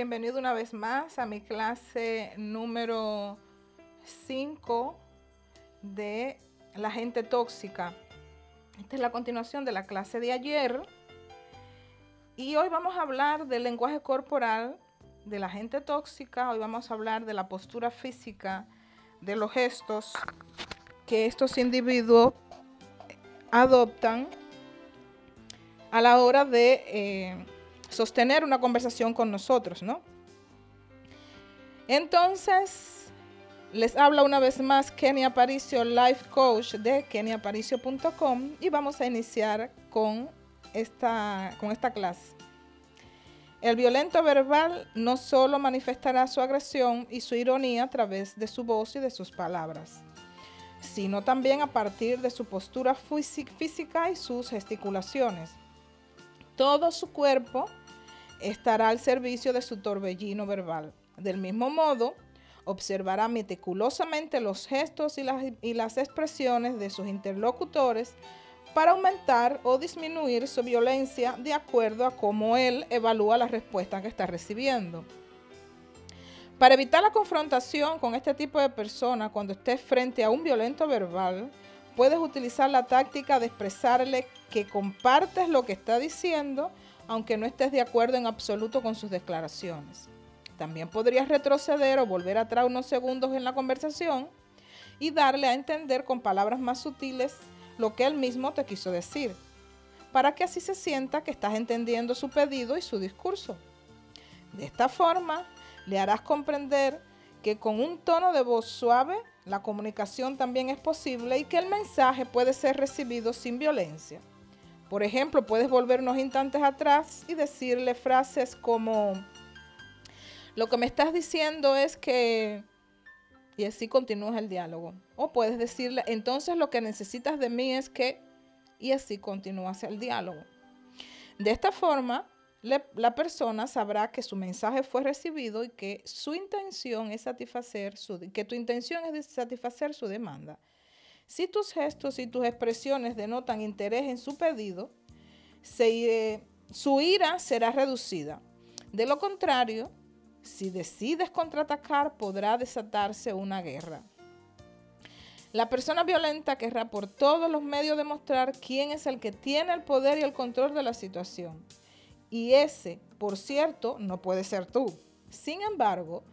Bienvenido una vez más a mi clase número 5 de la gente tóxica. Esta es la continuación de la clase de ayer. Y hoy vamos a hablar del lenguaje corporal de la gente tóxica. Hoy vamos a hablar de la postura física, de los gestos que estos individuos adoptan a la hora de eh, sostener una conversación con nosotros, ¿no? Entonces, les habla una vez más Kenia Aparicio, Life Coach de keniaparicio.com y vamos a iniciar con esta, con esta clase. El violento verbal no solo manifestará su agresión y su ironía a través de su voz y de sus palabras, sino también a partir de su postura física y sus gesticulaciones. Todo su cuerpo estará al servicio de su torbellino verbal. Del mismo modo, observará meticulosamente los gestos y las, y las expresiones de sus interlocutores para aumentar o disminuir su violencia de acuerdo a cómo él evalúa la respuesta que está recibiendo. Para evitar la confrontación con este tipo de persona cuando estés frente a un violento verbal, puedes utilizar la táctica de expresarle que compartes lo que está diciendo, aunque no estés de acuerdo en absoluto con sus declaraciones. También podrías retroceder o volver atrás unos segundos en la conversación y darle a entender con palabras más sutiles lo que él mismo te quiso decir, para que así se sienta que estás entendiendo su pedido y su discurso. De esta forma, le harás comprender que con un tono de voz suave, la comunicación también es posible y que el mensaje puede ser recibido sin violencia. Por ejemplo, puedes volver unos instantes atrás y decirle frases como, lo que me estás diciendo es que y así continúas el diálogo. O puedes decirle, entonces lo que necesitas de mí es que, y así continúas el diálogo. De esta forma, la persona sabrá que su mensaje fue recibido y que su intención es satisfacer su, que tu intención es satisfacer su demanda. Si tus gestos y tus expresiones denotan interés en su pedido, su ira será reducida. De lo contrario, si decides contraatacar, podrá desatarse una guerra. La persona violenta querrá por todos los medios demostrar quién es el que tiene el poder y el control de la situación. Y ese, por cierto, no puede ser tú. Sin embargo,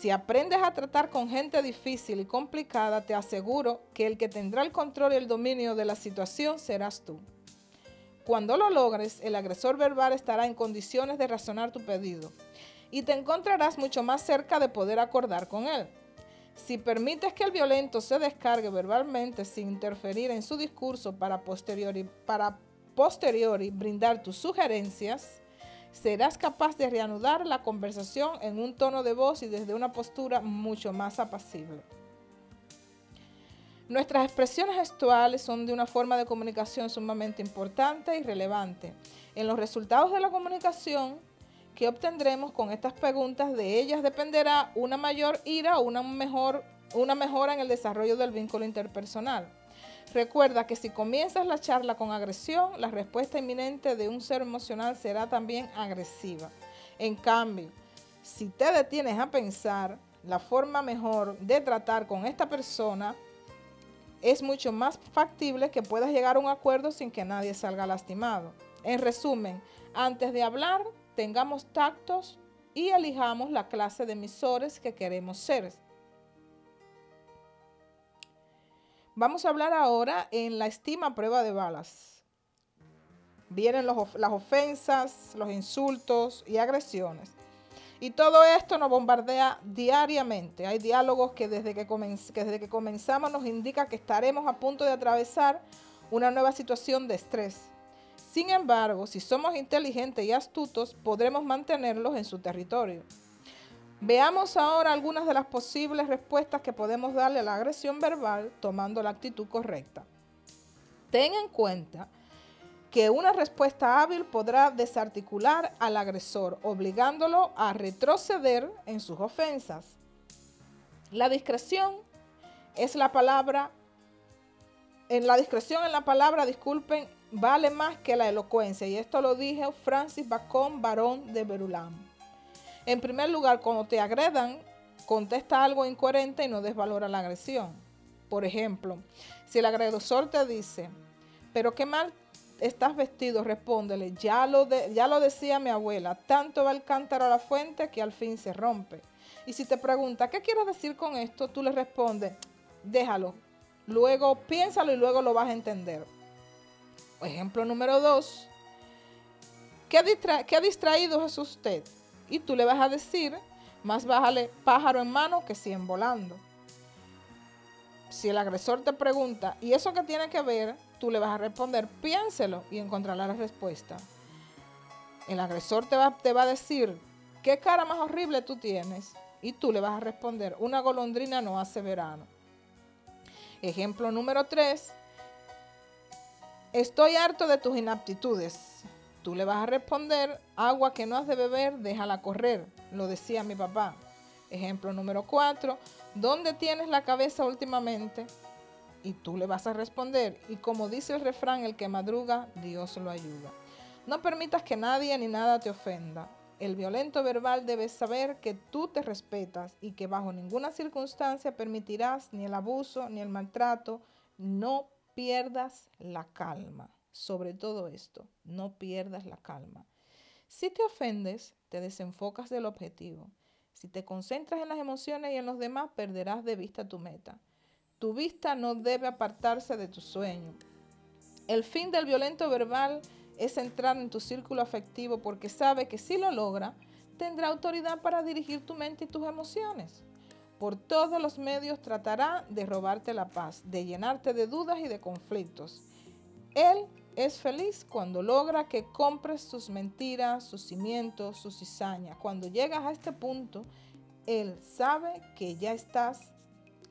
si aprendes a tratar con gente difícil y complicada, te aseguro que el que tendrá el control y el dominio de la situación serás tú. Cuando lo logres, el agresor verbal estará en condiciones de razonar tu pedido y te encontrarás mucho más cerca de poder acordar con él. Si permites que el violento se descargue verbalmente sin interferir en su discurso para posteriori, para posteriori brindar tus sugerencias, serás capaz de reanudar la conversación en un tono de voz y desde una postura mucho más apacible. Nuestras expresiones gestuales son de una forma de comunicación sumamente importante y relevante. En los resultados de la comunicación, que obtendremos con estas preguntas, de ellas dependerá una mayor ira o una, mejor, una mejora en el desarrollo del vínculo interpersonal. Recuerda que si comienzas la charla con agresión, la respuesta inminente de un ser emocional será también agresiva. En cambio, si te detienes a pensar la forma mejor de tratar con esta persona, es mucho más factible que puedas llegar a un acuerdo sin que nadie salga lastimado. En resumen, antes de hablar, tengamos tactos y elijamos la clase de emisores que queremos ser. Vamos a hablar ahora en la estima prueba de balas. Vienen las ofensas, los insultos y agresiones. Y todo esto nos bombardea diariamente. Hay diálogos que desde que, que desde que comenzamos nos indica que estaremos a punto de atravesar una nueva situación de estrés. Sin embargo, si somos inteligentes y astutos, podremos mantenerlos en su territorio. Veamos ahora algunas de las posibles respuestas que podemos darle a la agresión verbal tomando la actitud correcta. Ten en cuenta que una respuesta hábil podrá desarticular al agresor, obligándolo a retroceder en sus ofensas. La discreción es la palabra, en la discreción en la palabra, disculpen, vale más que la elocuencia. Y esto lo dije Francis Bacon, barón de Berulam. En primer lugar, cuando te agredan, contesta algo incoherente y no desvalora la agresión. Por ejemplo, si el agresor te dice, pero qué mal estás vestido, respóndele, ya lo, decía mi abuela, tanto va el cántaro a la fuente que al fin se rompe. Y si te pregunta, ¿qué quieres decir con esto? Tú le respondes, déjalo, luego piénsalo y luego lo vas a entender. Ejemplo número dos, ¿qué, qué distraído es usted? Y tú le vas a decir, más bájale pájaro en mano que cien volando. Si el agresor te pregunta, ¿y eso qué tiene que ver? Tú le vas a responder, piénselo y encontrará la respuesta. El agresor te va, te va a decir, ¿qué cara más horrible tú tienes? Y tú le vas a responder, una golondrina no hace verano. Ejemplo número 3. Estoy harto de tus inaptitudes. Tú le vas a responder, agua que no has de beber, déjala correr. Lo decía mi papá. Ejemplo número 4. ¿Dónde tienes la cabeza últimamente? Y tú le vas a responder, y como dice el refrán, el que madruga, Dios lo ayuda. No permitas que nadie ni nada te ofenda. El violento verbal debe saber que tú te respetas y que bajo ninguna circunstancia permitirás ni el abuso ni el maltrato. No pierdas la calma. Sobre todo esto, no pierdas la calma. Si te ofendes, te desenfocas del objetivo. Si te concentras en las emociones y en los demás, perderás de vista tu meta. Tu vista no debe apartarse de tu sueño. El fin del violento verbal es entrar en tu círculo afectivo porque sabe que si lo logra, tendrá autoridad para dirigir tu mente y tus emociones. Por todos los medios tratará de robarte la paz, de llenarte de dudas y de conflictos. Él es feliz cuando logra que compres sus mentiras, sus cimientos, sus cizañas. Cuando llegas a este punto, Él sabe que ya estás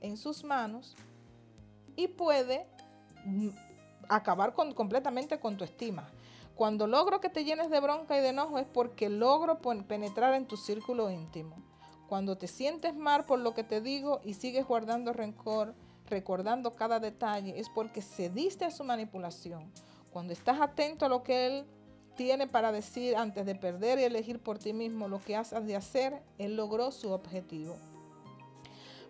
en sus manos y puede mm, acabar completamente con tu estima. Cuando logro que te llenes de bronca y de enojo es porque logro penetrar en tu círculo íntimo. Cuando te sientes mal por lo que te digo y sigues guardando rencor, recordando cada detalle, es porque cediste a su manipulación. Cuando estás atento a lo que él tiene para decir antes de perder y elegir por ti mismo lo que has de hacer, él logró su objetivo.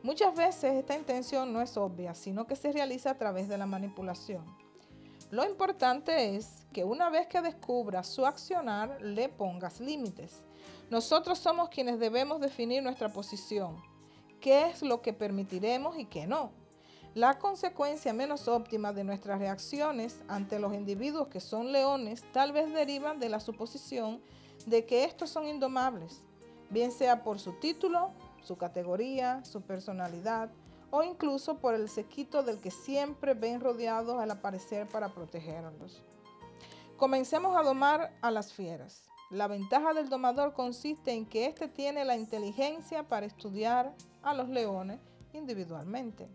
Muchas veces esta intención no es obvia, sino que se realiza a través de la manipulación. Lo importante es que una vez que descubras su accionar, le pongas límites. Nosotros somos quienes debemos definir nuestra posición, qué es lo que permitiremos y qué no. La consecuencia menos óptima de nuestras reacciones ante los individuos que son leones tal vez derivan de la suposición de que estos son indomables, bien sea por su título, su categoría, su personalidad o incluso por el sequito del que siempre ven rodeados al aparecer para protegerlos. Comencemos a domar a las fieras. La ventaja del domador consiste en que éste tiene la inteligencia para estudiar a los leones individualmente.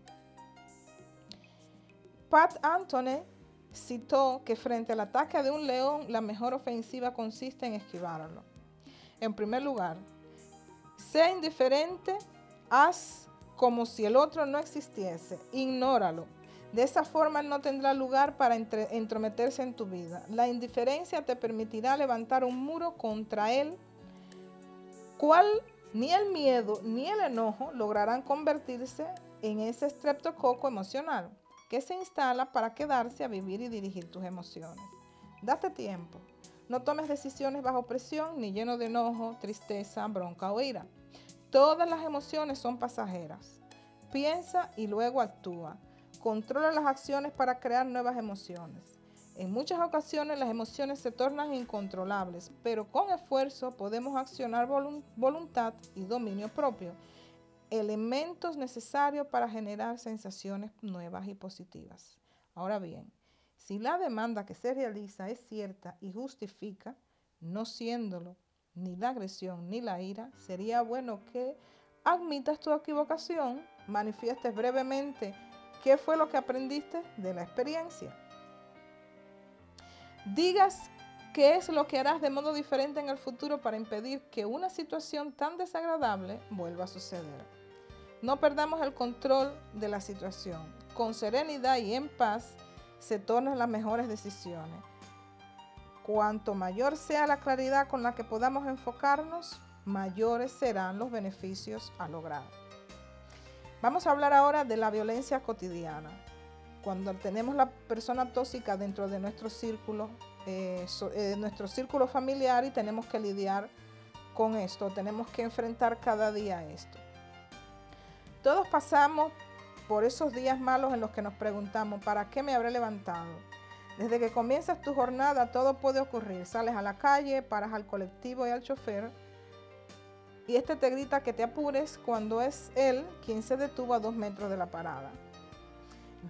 Pat Anthony citó que frente al ataque de un león, la mejor ofensiva consiste en esquivarlo. En primer lugar, sea indiferente, haz como si el otro no existiese. Ignóralo. De esa forma no tendrá lugar para entrometerse en tu vida. La indiferencia te permitirá levantar un muro contra él, cual ni el miedo ni el enojo lograrán convertirse en ese estreptococo emocional que se instala para quedarse a vivir y dirigir tus emociones. Date tiempo. No tomes decisiones bajo presión ni lleno de enojo, tristeza, bronca o ira. Todas las emociones son pasajeras. Piensa y luego actúa. Controla las acciones para crear nuevas emociones. En muchas ocasiones las emociones se tornan incontrolables, pero con esfuerzo podemos accionar voluntad y dominio propio, elementos necesarios para generar sensaciones nuevas y positivas. Ahora bien, si la demanda que se realiza es cierta y justifica, no siéndolo ni la agresión ni la ira, sería bueno que admitas tu equivocación, manifiestes brevemente qué fue lo que aprendiste de la experiencia. Digas qué es lo que harás de modo diferente en el futuro para impedir que una situación tan desagradable vuelva a suceder. No perdamos el control de la situación. Con serenidad y en paz se tornan las mejores decisiones. Cuanto mayor sea la claridad con la que podamos enfocarnos, mayores serán los beneficios a lograr. Vamos a hablar ahora de la violencia cotidiana. Cuando tenemos la persona tóxica dentro de nuestro círculo, eh, eh, nuestro círculo familiar y tenemos que lidiar con esto, tenemos que enfrentar cada día esto. Todos pasamos por esos días malos en los que nos preguntamos, ¿para qué me habré levantado? Desde que comienzas tu jornada todo puede ocurrir. Sales a la calle, paras al colectivo y al chofer y este te grita que te apures cuando es él quien se detuvo a dos metros de la parada.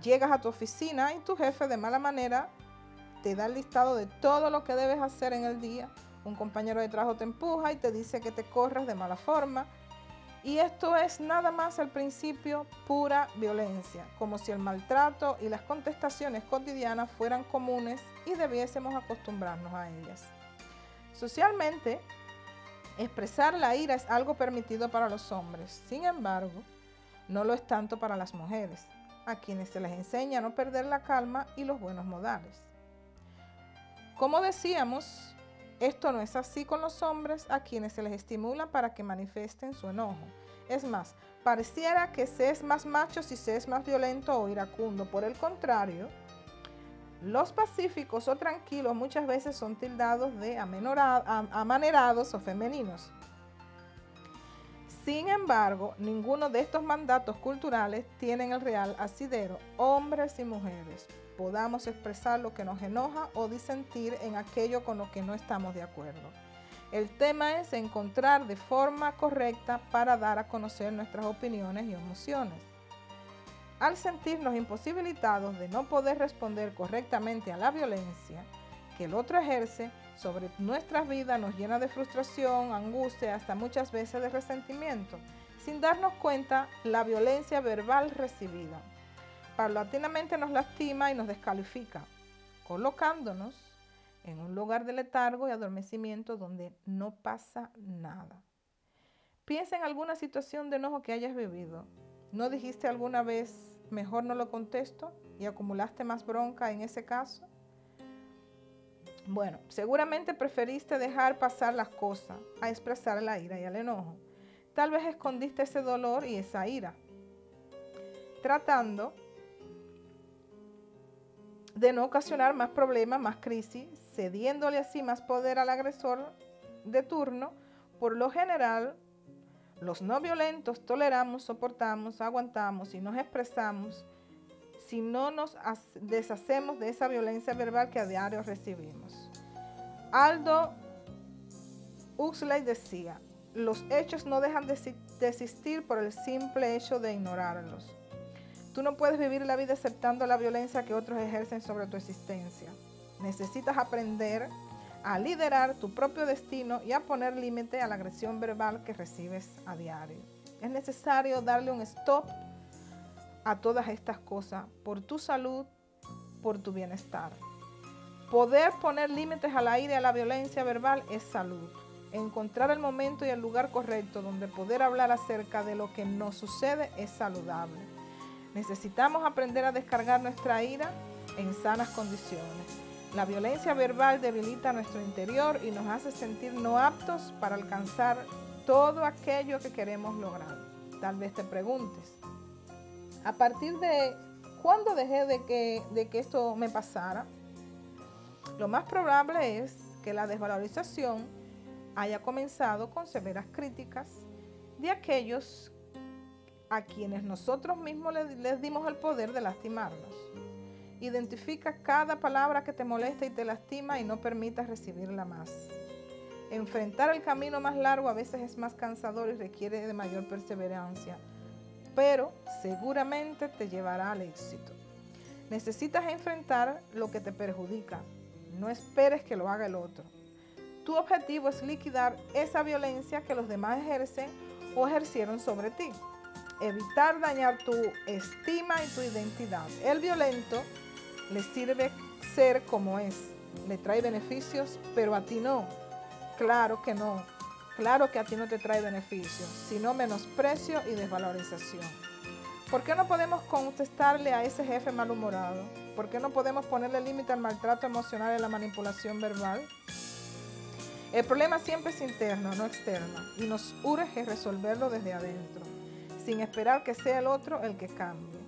Llegas a tu oficina y tu jefe de mala manera te da el listado de todo lo que debes hacer en el día. Un compañero de trabajo te empuja y te dice que te corras de mala forma. Y esto es nada más al principio pura violencia, como si el maltrato y las contestaciones cotidianas fueran comunes y debiésemos acostumbrarnos a ellas. Socialmente, expresar la ira es algo permitido para los hombres, sin embargo, no lo es tanto para las mujeres, a quienes se les enseña a no perder la calma y los buenos modales. Como decíamos, esto no es así con los hombres a quienes se les estimula para que manifiesten su enojo. Es más, pareciera que se es más macho si se es más violento o iracundo. Por el contrario, los pacíficos o tranquilos muchas veces son tildados de amanerados o femeninos. Sin embargo, ninguno de estos mandatos culturales tienen el real asidero, hombres y mujeres podamos expresar lo que nos enoja o disentir en aquello con lo que no estamos de acuerdo. El tema es encontrar de forma correcta para dar a conocer nuestras opiniones y emociones. Al sentirnos imposibilitados de no poder responder correctamente a la violencia que el otro ejerce sobre nuestras vidas nos llena de frustración, angustia, hasta muchas veces de resentimiento, sin darnos cuenta la violencia verbal recibida paulatinamente nos lastima y nos descalifica, colocándonos en un lugar de letargo y adormecimiento donde no pasa nada. Piensa en alguna situación de enojo que hayas vivido. ¿No dijiste alguna vez, mejor no lo contesto y acumulaste más bronca en ese caso? Bueno, seguramente preferiste dejar pasar las cosas a expresar la ira y el enojo. Tal vez escondiste ese dolor y esa ira, tratando de no ocasionar más problemas, más crisis, cediéndole así más poder al agresor de turno, por lo general, los no violentos toleramos, soportamos, aguantamos y nos expresamos si no nos deshacemos de esa violencia verbal que a diario recibimos. Aldo Huxley decía, los hechos no dejan de existir por el simple hecho de ignorarlos. Tú no puedes vivir la vida aceptando la violencia que otros ejercen sobre tu existencia. Necesitas aprender a liderar tu propio destino y a poner límite a la agresión verbal que recibes a diario. Es necesario darle un stop a todas estas cosas por tu salud, por tu bienestar. Poder poner límites a la ira y a la violencia verbal es salud. Encontrar el momento y el lugar correcto donde poder hablar acerca de lo que nos sucede es saludable. Necesitamos aprender a descargar nuestra ira en sanas condiciones. La violencia verbal debilita nuestro interior y nos hace sentir no aptos para alcanzar todo aquello que queremos lograr. Tal vez te preguntes, ¿a partir de cuándo dejé de que, de que esto me pasara? Lo más probable es que la desvalorización haya comenzado con severas críticas de aquellos a quienes nosotros mismos les, dimos el poder de lastimarnos. Identifica cada palabra que te molesta y te lastima y no permitas recibirla más. Enfrentar el camino más largo a veces es más cansador y requiere de mayor perseverancia, pero seguramente te llevará al éxito. Necesitas enfrentar lo que te perjudica. No esperes que lo haga el otro. Tu objetivo es liquidar esa violencia que los demás ejercen o ejercieron sobre ti evitar dañar tu estima y tu identidad. El violento le sirve ser como es, le trae beneficios, pero a ti no. Claro que no. Claro que a ti no te trae beneficios, sino menosprecio y desvalorización. ¿Por qué no podemos contestarle a ese jefe malhumorado? ¿Por qué no podemos ponerle límite al maltrato emocional y la manipulación verbal? El problema siempre es interno, no externo, y nos urge resolverlo desde adentro, sin esperar que sea el otro el que cambie.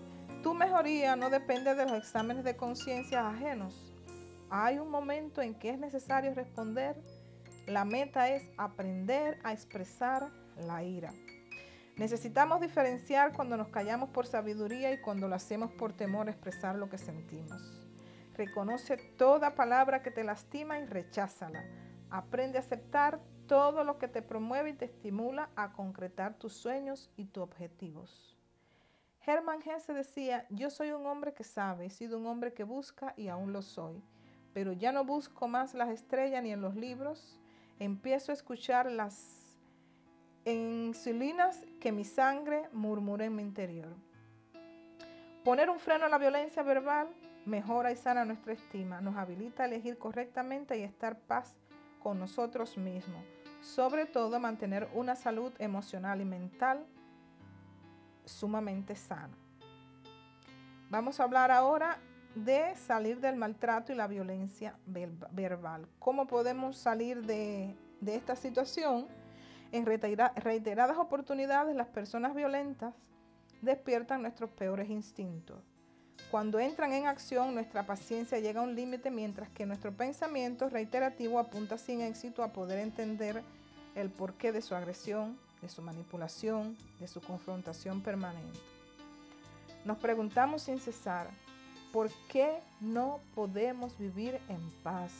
Tu mejoría no depende de los exámenes de conciencia ajenos. Hay un momento en que es necesario responder. La meta es aprender a expresar la ira. Necesitamos diferenciar cuando nos callamos por sabiduría y cuando lo hacemos por temor a expresar lo que sentimos. Reconoce toda palabra que te lastima y recházala. Aprende a aceptar todo lo que te promueve y te estimula a concretar tus sueños y tus objetivos. Hermann Hesse decía, yo soy un hombre que sabe, he sido un hombre que busca y aún lo soy, pero ya no busco más las estrellas ni en los libros, empiezo a escuchar las insulinas que mi sangre murmura en mi interior. Poner un freno a la violencia verbal mejora y sana nuestra estima, nos habilita a elegir correctamente y estar paz con nosotros mismos. Sobre todo mantener una salud emocional y mental sumamente sana. Vamos a hablar ahora de salir del maltrato y la violencia verbal. ¿Cómo podemos salir de, de esta situación? En reiteradas oportunidades las personas violentas despiertan nuestros peores instintos cuando entran en acción, nuestra paciencia llega a un límite, mientras que nuestro pensamiento reiterativo apunta sin éxito a poder entender el porqué de su agresión, de su manipulación, de su confrontación permanente. Nos preguntamos sin cesar, ¿por qué no podemos vivir en paz?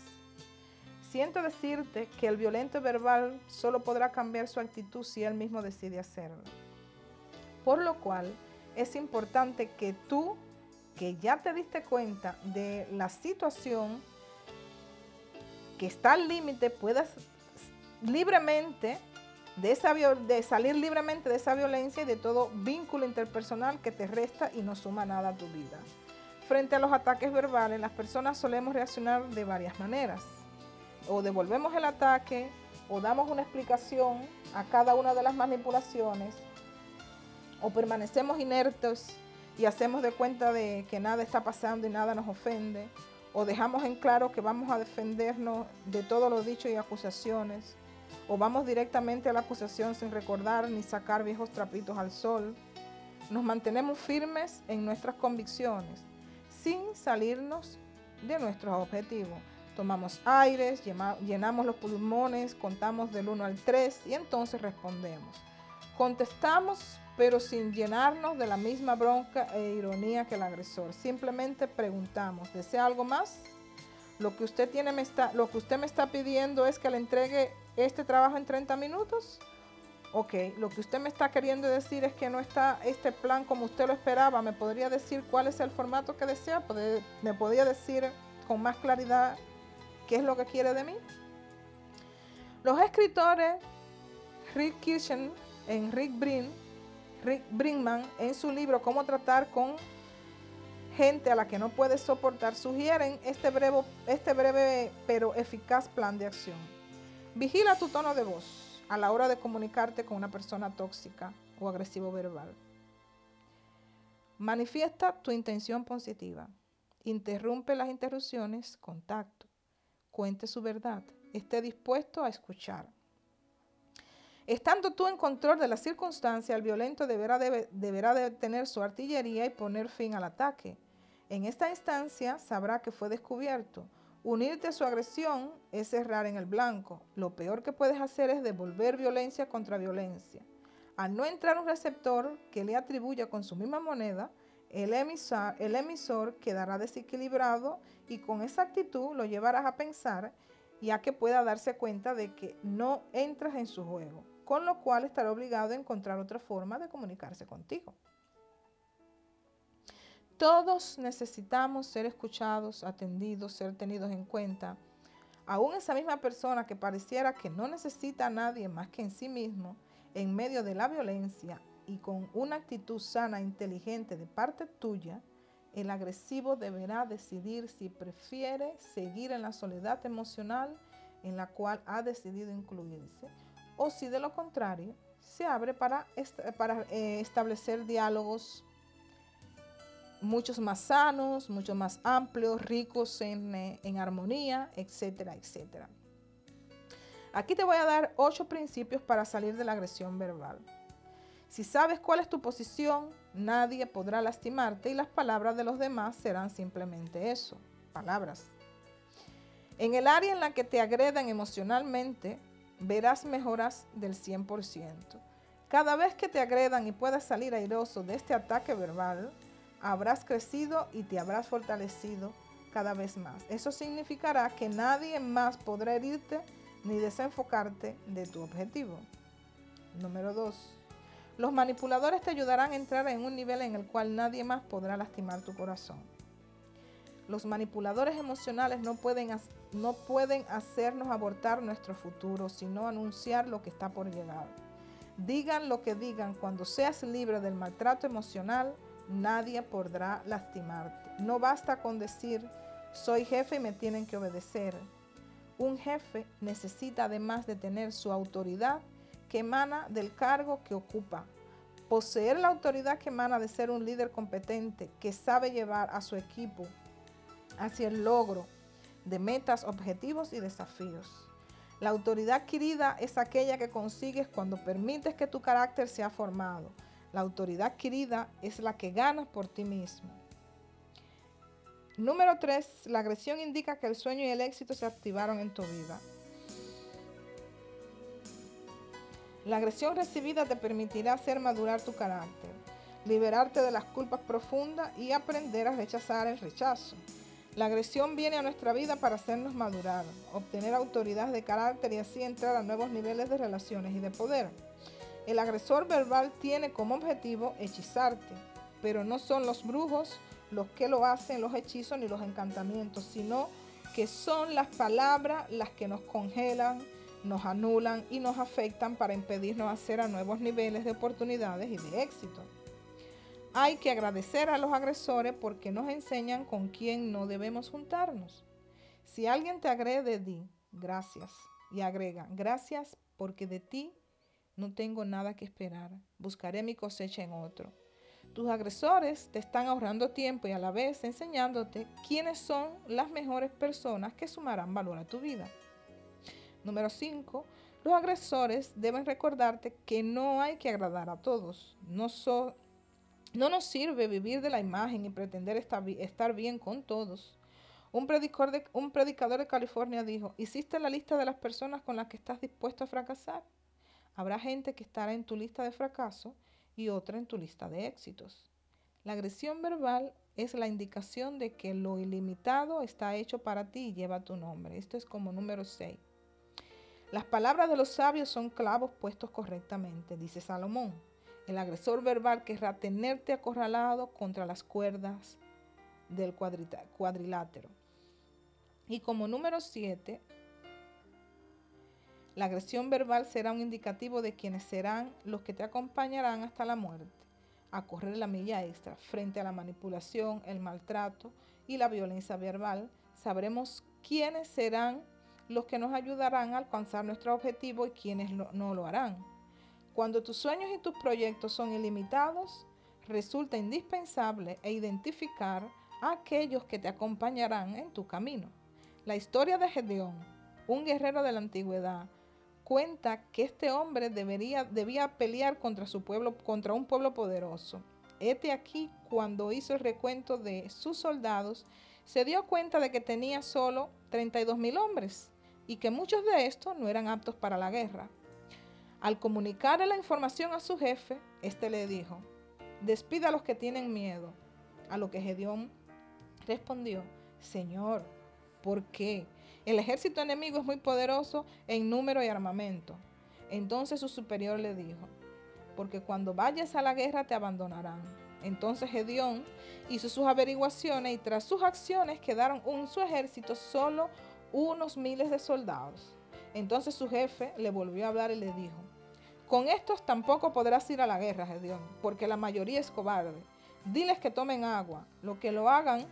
Siento decirte que el violento verbal solo podrá cambiar su actitud si él mismo decide hacerlo. Por lo cual es importante que tú que ya te diste cuenta de la situación que está al límite, puedas libremente de, esa, de salir libremente de esa violencia y de todo vínculo interpersonal que te resta y no suma nada a tu vida. Frente a los ataques verbales, las personas solemos reaccionar de varias maneras. O devolvemos el ataque, o damos una explicación a cada una de las manipulaciones, o permanecemos inertes y hacemos de cuenta de que nada está pasando y nada nos ofende, o dejamos en claro que vamos a defendernos de todos los dichos y acusaciones, o vamos directamente a la acusación sin recordar ni sacar viejos trapitos al sol. Nos mantenemos firmes en nuestras convicciones, sin salirnos de nuestros objetivos. Tomamos aires, llenamos los pulmones, contamos del 1 al 3 y entonces respondemos. Contestamos pero sin llenarnos de la misma bronca e ironía que el agresor. Simplemente preguntamos, ¿desea algo más? Lo que usted tiene me está, lo que usted me está pidiendo es que le entregue este trabajo en 30 minutos. Ok, lo que usted me está queriendo decir es que no está este plan como usted lo esperaba. ¿Me podría decir cuál es el formato que desea? ¿Me podría decir con más claridad qué es lo que quiere de mí? Los escritores Rick Kirchen en Rick Brin Rick Brinkman en su libro Cómo tratar con gente a la que no puedes soportar sugieren este breve, este breve pero eficaz plan de acción. Vigila tu tono de voz a la hora de comunicarte con una persona tóxica o agresivo verbal. Manifiesta tu intención positiva. Interrumpe las interrupciones, contacto. Cuente su verdad. Esté dispuesto a escuchar. Estando tú en control de la circunstancia, el violento deberá, deberá detener su artillería y poner fin al ataque. En esta instancia sabrá que fue descubierto. Unirte a su agresión es cerrar en el blanco. Lo peor que puedes hacer es devolver violencia contra violencia. Al no entrar un receptor que le atribuya con su misma moneda, el emisor, el emisor quedará desequilibrado y con esa actitud lo llevarás a pensar ya que pueda darse cuenta de que no entras en su juego con lo cual estará obligado a encontrar otra forma de comunicarse contigo. Todos necesitamos ser escuchados, atendidos, ser tenidos en cuenta. Aún esa misma persona que pareciera que no necesita a nadie más que en sí mismo, en medio de la violencia y con una actitud sana e inteligente de parte tuya, el agresivo deberá decidir si prefiere seguir en la soledad emocional en la cual ha decidido incluirse o si de lo contrario se abre para, eh, establecer diálogos muchos más sanos, mucho más amplios, ricos en, eh, en armonía, etcétera, etcétera. Aquí te voy a dar ocho principios para salir de la agresión verbal. Si sabes cuál es tu posición, nadie podrá lastimarte y las palabras de los demás serán simplemente eso, palabras. En el área en la que te agredan emocionalmente, verás mejoras del 100%. Cada vez que te agredan y puedas salir airoso de este ataque verbal, habrás crecido y te habrás fortalecido cada vez más. Eso significará que nadie más podrá herirte ni desenfocarte de tu objetivo. Número 2. Los manipuladores te ayudarán a entrar en un nivel en el cual nadie más podrá lastimar tu corazón. Los manipuladores emocionales no pueden, no pueden hacernos abortar nuestro futuro, sino anunciar lo que está por llegar. Digan lo que digan, cuando seas libre del maltrato emocional, nadie podrá lastimarte. No basta con decir, soy jefe y me tienen que obedecer. Un jefe necesita, además de tener su autoridad, que emana del cargo que ocupa. Poseer la autoridad que emana de ser un líder competente que sabe llevar a su equipo hacia el logro de metas, objetivos y desafíos. La autoridad adquirida es aquella que consigues cuando permites que tu carácter sea formado. La autoridad adquirida es la que ganas por ti mismo. Número 3. La agresión indica que el sueño y el éxito se activaron en tu vida. La agresión recibida te permitirá hacer madurar tu carácter, liberarte de las culpas profundas y aprender a rechazar el rechazo. La agresión viene a nuestra vida para hacernos madurar, obtener autoridad de carácter y así entrar a nuevos niveles de relaciones y de poder. El agresor verbal tiene como objetivo hechizarte, pero no son los brujos los que lo hacen, los hechizos ni los encantamientos, sino que son las palabras las que nos congelan, nos anulan y nos afectan para impedirnos hacer a nuevos niveles de oportunidades y de éxito. Hay que agradecer a los agresores porque nos enseñan con quién no debemos juntarnos. Si alguien te agrede, di gracias y agrega gracias porque de ti no tengo nada que esperar. Buscaré mi cosecha en otro. Tus agresores te están ahorrando tiempo y a la vez enseñándote quiénes son las mejores personas que sumarán valor a tu vida. Número 5. Los agresores deben recordarte que no hay que agradar a todos. No, no nos sirve vivir de la imagen y pretender estar bien con todos. Un predicador, de, un predicador de California dijo, ¿hiciste la lista de las personas con las que estás dispuesto a fracasar? Habrá gente que estará en tu lista de fracaso y otra en tu lista de éxitos. La agresión verbal es la indicación de que lo ilimitado está hecho para ti y lleva tu nombre. Esto es como número 6. Las palabras de los sabios son clavos puestos correctamente, dice Salomón. El agresor verbal querrá tenerte acorralado contra las cuerdas del cuadrilátero. Y como número 7, la agresión verbal será un indicativo de quienes serán los que te acompañarán hasta la muerte, a correr la milla extra frente a la manipulación, el maltrato y la violencia verbal. Sabremos quiénes serán los que nos ayudarán a alcanzar nuestro objetivo y quienes no lo harán. Cuando tus sueños y tus proyectos son ilimitados, resulta indispensable identificar a aquellos que te acompañarán en tu camino. La historia de Gedeón, un guerrero de la antigüedad, cuenta que este hombre debería, debía pelear contra su pueblo, contra un pueblo poderoso. Este aquí, cuando hizo el recuento de sus soldados, se dio cuenta de que tenía solo 32 mil hombres y que muchos de estos no eran aptos para la guerra. Al comunicarle la información a su jefe, éste le dijo, despida a los que tienen miedo. A lo que Gedeón respondió, Señor, ¿por qué? El ejército enemigo es muy poderoso en número y armamento. Entonces su superior le dijo, porque cuando vayas a la guerra te abandonarán. Entonces Gedeón hizo sus averiguaciones y tras sus acciones quedaron en su ejército solo unos miles de soldados. Entonces su jefe le volvió a hablar y le dijo, con estos tampoco podrás ir a la guerra, Gedeón, porque la mayoría es cobarde. Diles que tomen agua, lo que lo hagan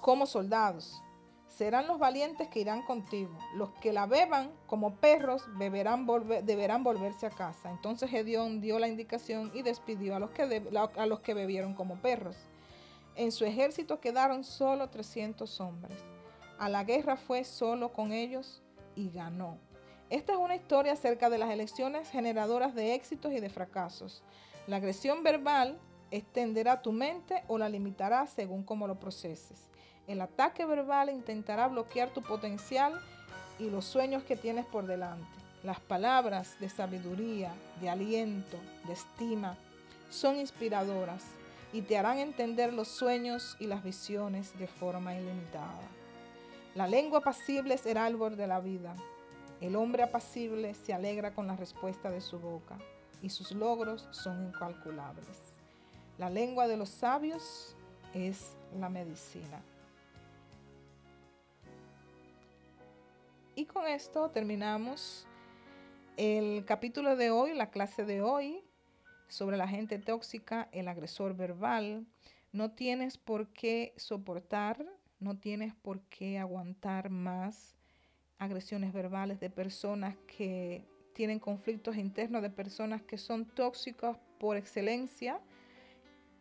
como soldados. Serán los valientes que irán contigo. Los que la beban como perros deberán volverse a casa. Entonces Gedeón dio la indicación y despidió a los, que a los que bebieron como perros. En su ejército quedaron solo 300 hombres. A la guerra fue solo con ellos y ganó. Esta es una historia acerca de las elecciones generadoras de éxitos y de fracasos. La agresión verbal extenderá tu mente o la limitará según cómo lo proceses. El ataque verbal intentará bloquear tu potencial y los sueños que tienes por delante. Las palabras de sabiduría, de aliento, de estima, son inspiradoras y te harán entender los sueños y las visiones de forma ilimitada. La lengua apacible es el árbol de la vida. El hombre apacible se alegra con la respuesta de su boca y sus logros son incalculables. La lengua de los sabios es la medicina. Y con esto terminamos el capítulo de hoy, la clase de hoy sobre la gente tóxica, el agresor verbal. No tienes por qué soportar, no tienes por qué aguantar más agresiones verbales de personas que tienen conflictos internos, de personas que son tóxicas por excelencia,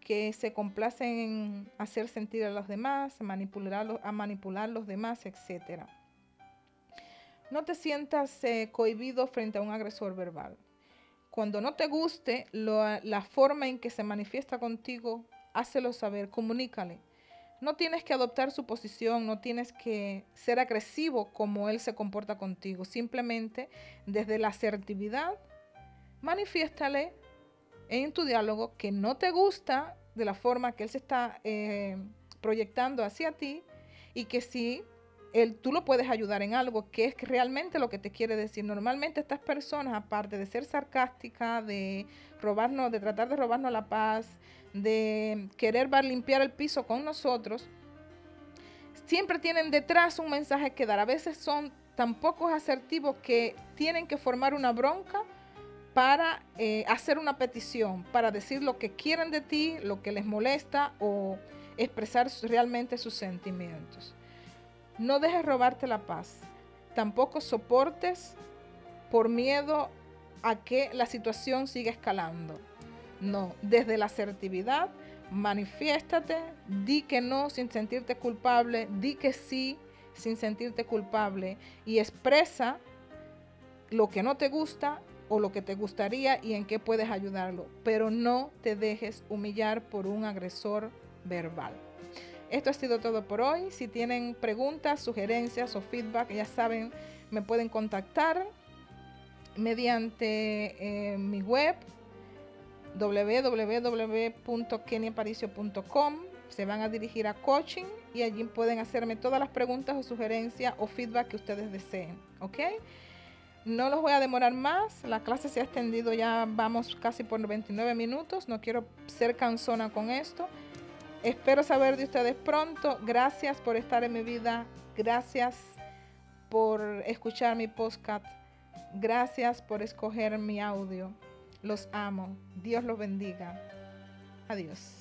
que se complacen en hacer sentir a los demás, a manipular, a manipular los demás, etcétera. No te sientas eh, cohibido frente a un agresor verbal. Cuando no te guste la forma en que se manifiesta contigo, hácelo saber, comunícale. No tienes que adoptar su posición, no tienes que ser agresivo como él se comporta contigo. Simplemente desde la asertividad, manifiéstale en tu diálogo que no te gusta de la forma que él se está eh, proyectando hacia ti y que sí tú lo puedes ayudar en algo que es realmente lo que te quiere decir. Normalmente estas personas, aparte de ser sarcásticas, de robarnos, de tratar de robarnos la paz, de querer limpiar el piso con nosotros, siempre tienen detrás un mensaje que dar. A veces son tan pocos asertivos que tienen que formar una bronca para eh, hacer una petición, para decir lo que quieren de ti, lo que les molesta o expresar realmente sus sentimientos. No dejes robarte la paz. Tampoco soportes por miedo a que la situación siga escalando. No, desde la asertividad, manifiéstate, di que no sin sentirte culpable, di que sí sin sentirte culpable y expresa lo que no te gusta o lo que te gustaría y en qué puedes ayudarlo, pero no te dejes humillar por un agresor verbal. Esto ha sido todo por hoy. Si tienen preguntas, sugerencias o feedback, ya saben, me pueden contactar mediante eh, mi web www.keniaparicio.com. Se van a dirigir a coaching y allí pueden hacerme todas las preguntas o sugerencias o feedback que ustedes deseen. ¿Ok? No los voy a demorar más. La clase se ha extendido ya, vamos casi por 29 minutos. No quiero ser cansona con esto. Espero saber de ustedes pronto. Gracias por estar en mi vida. Gracias por escuchar mi podcast. Gracias por escoger mi audio. Los amo. Dios los bendiga. Adiós.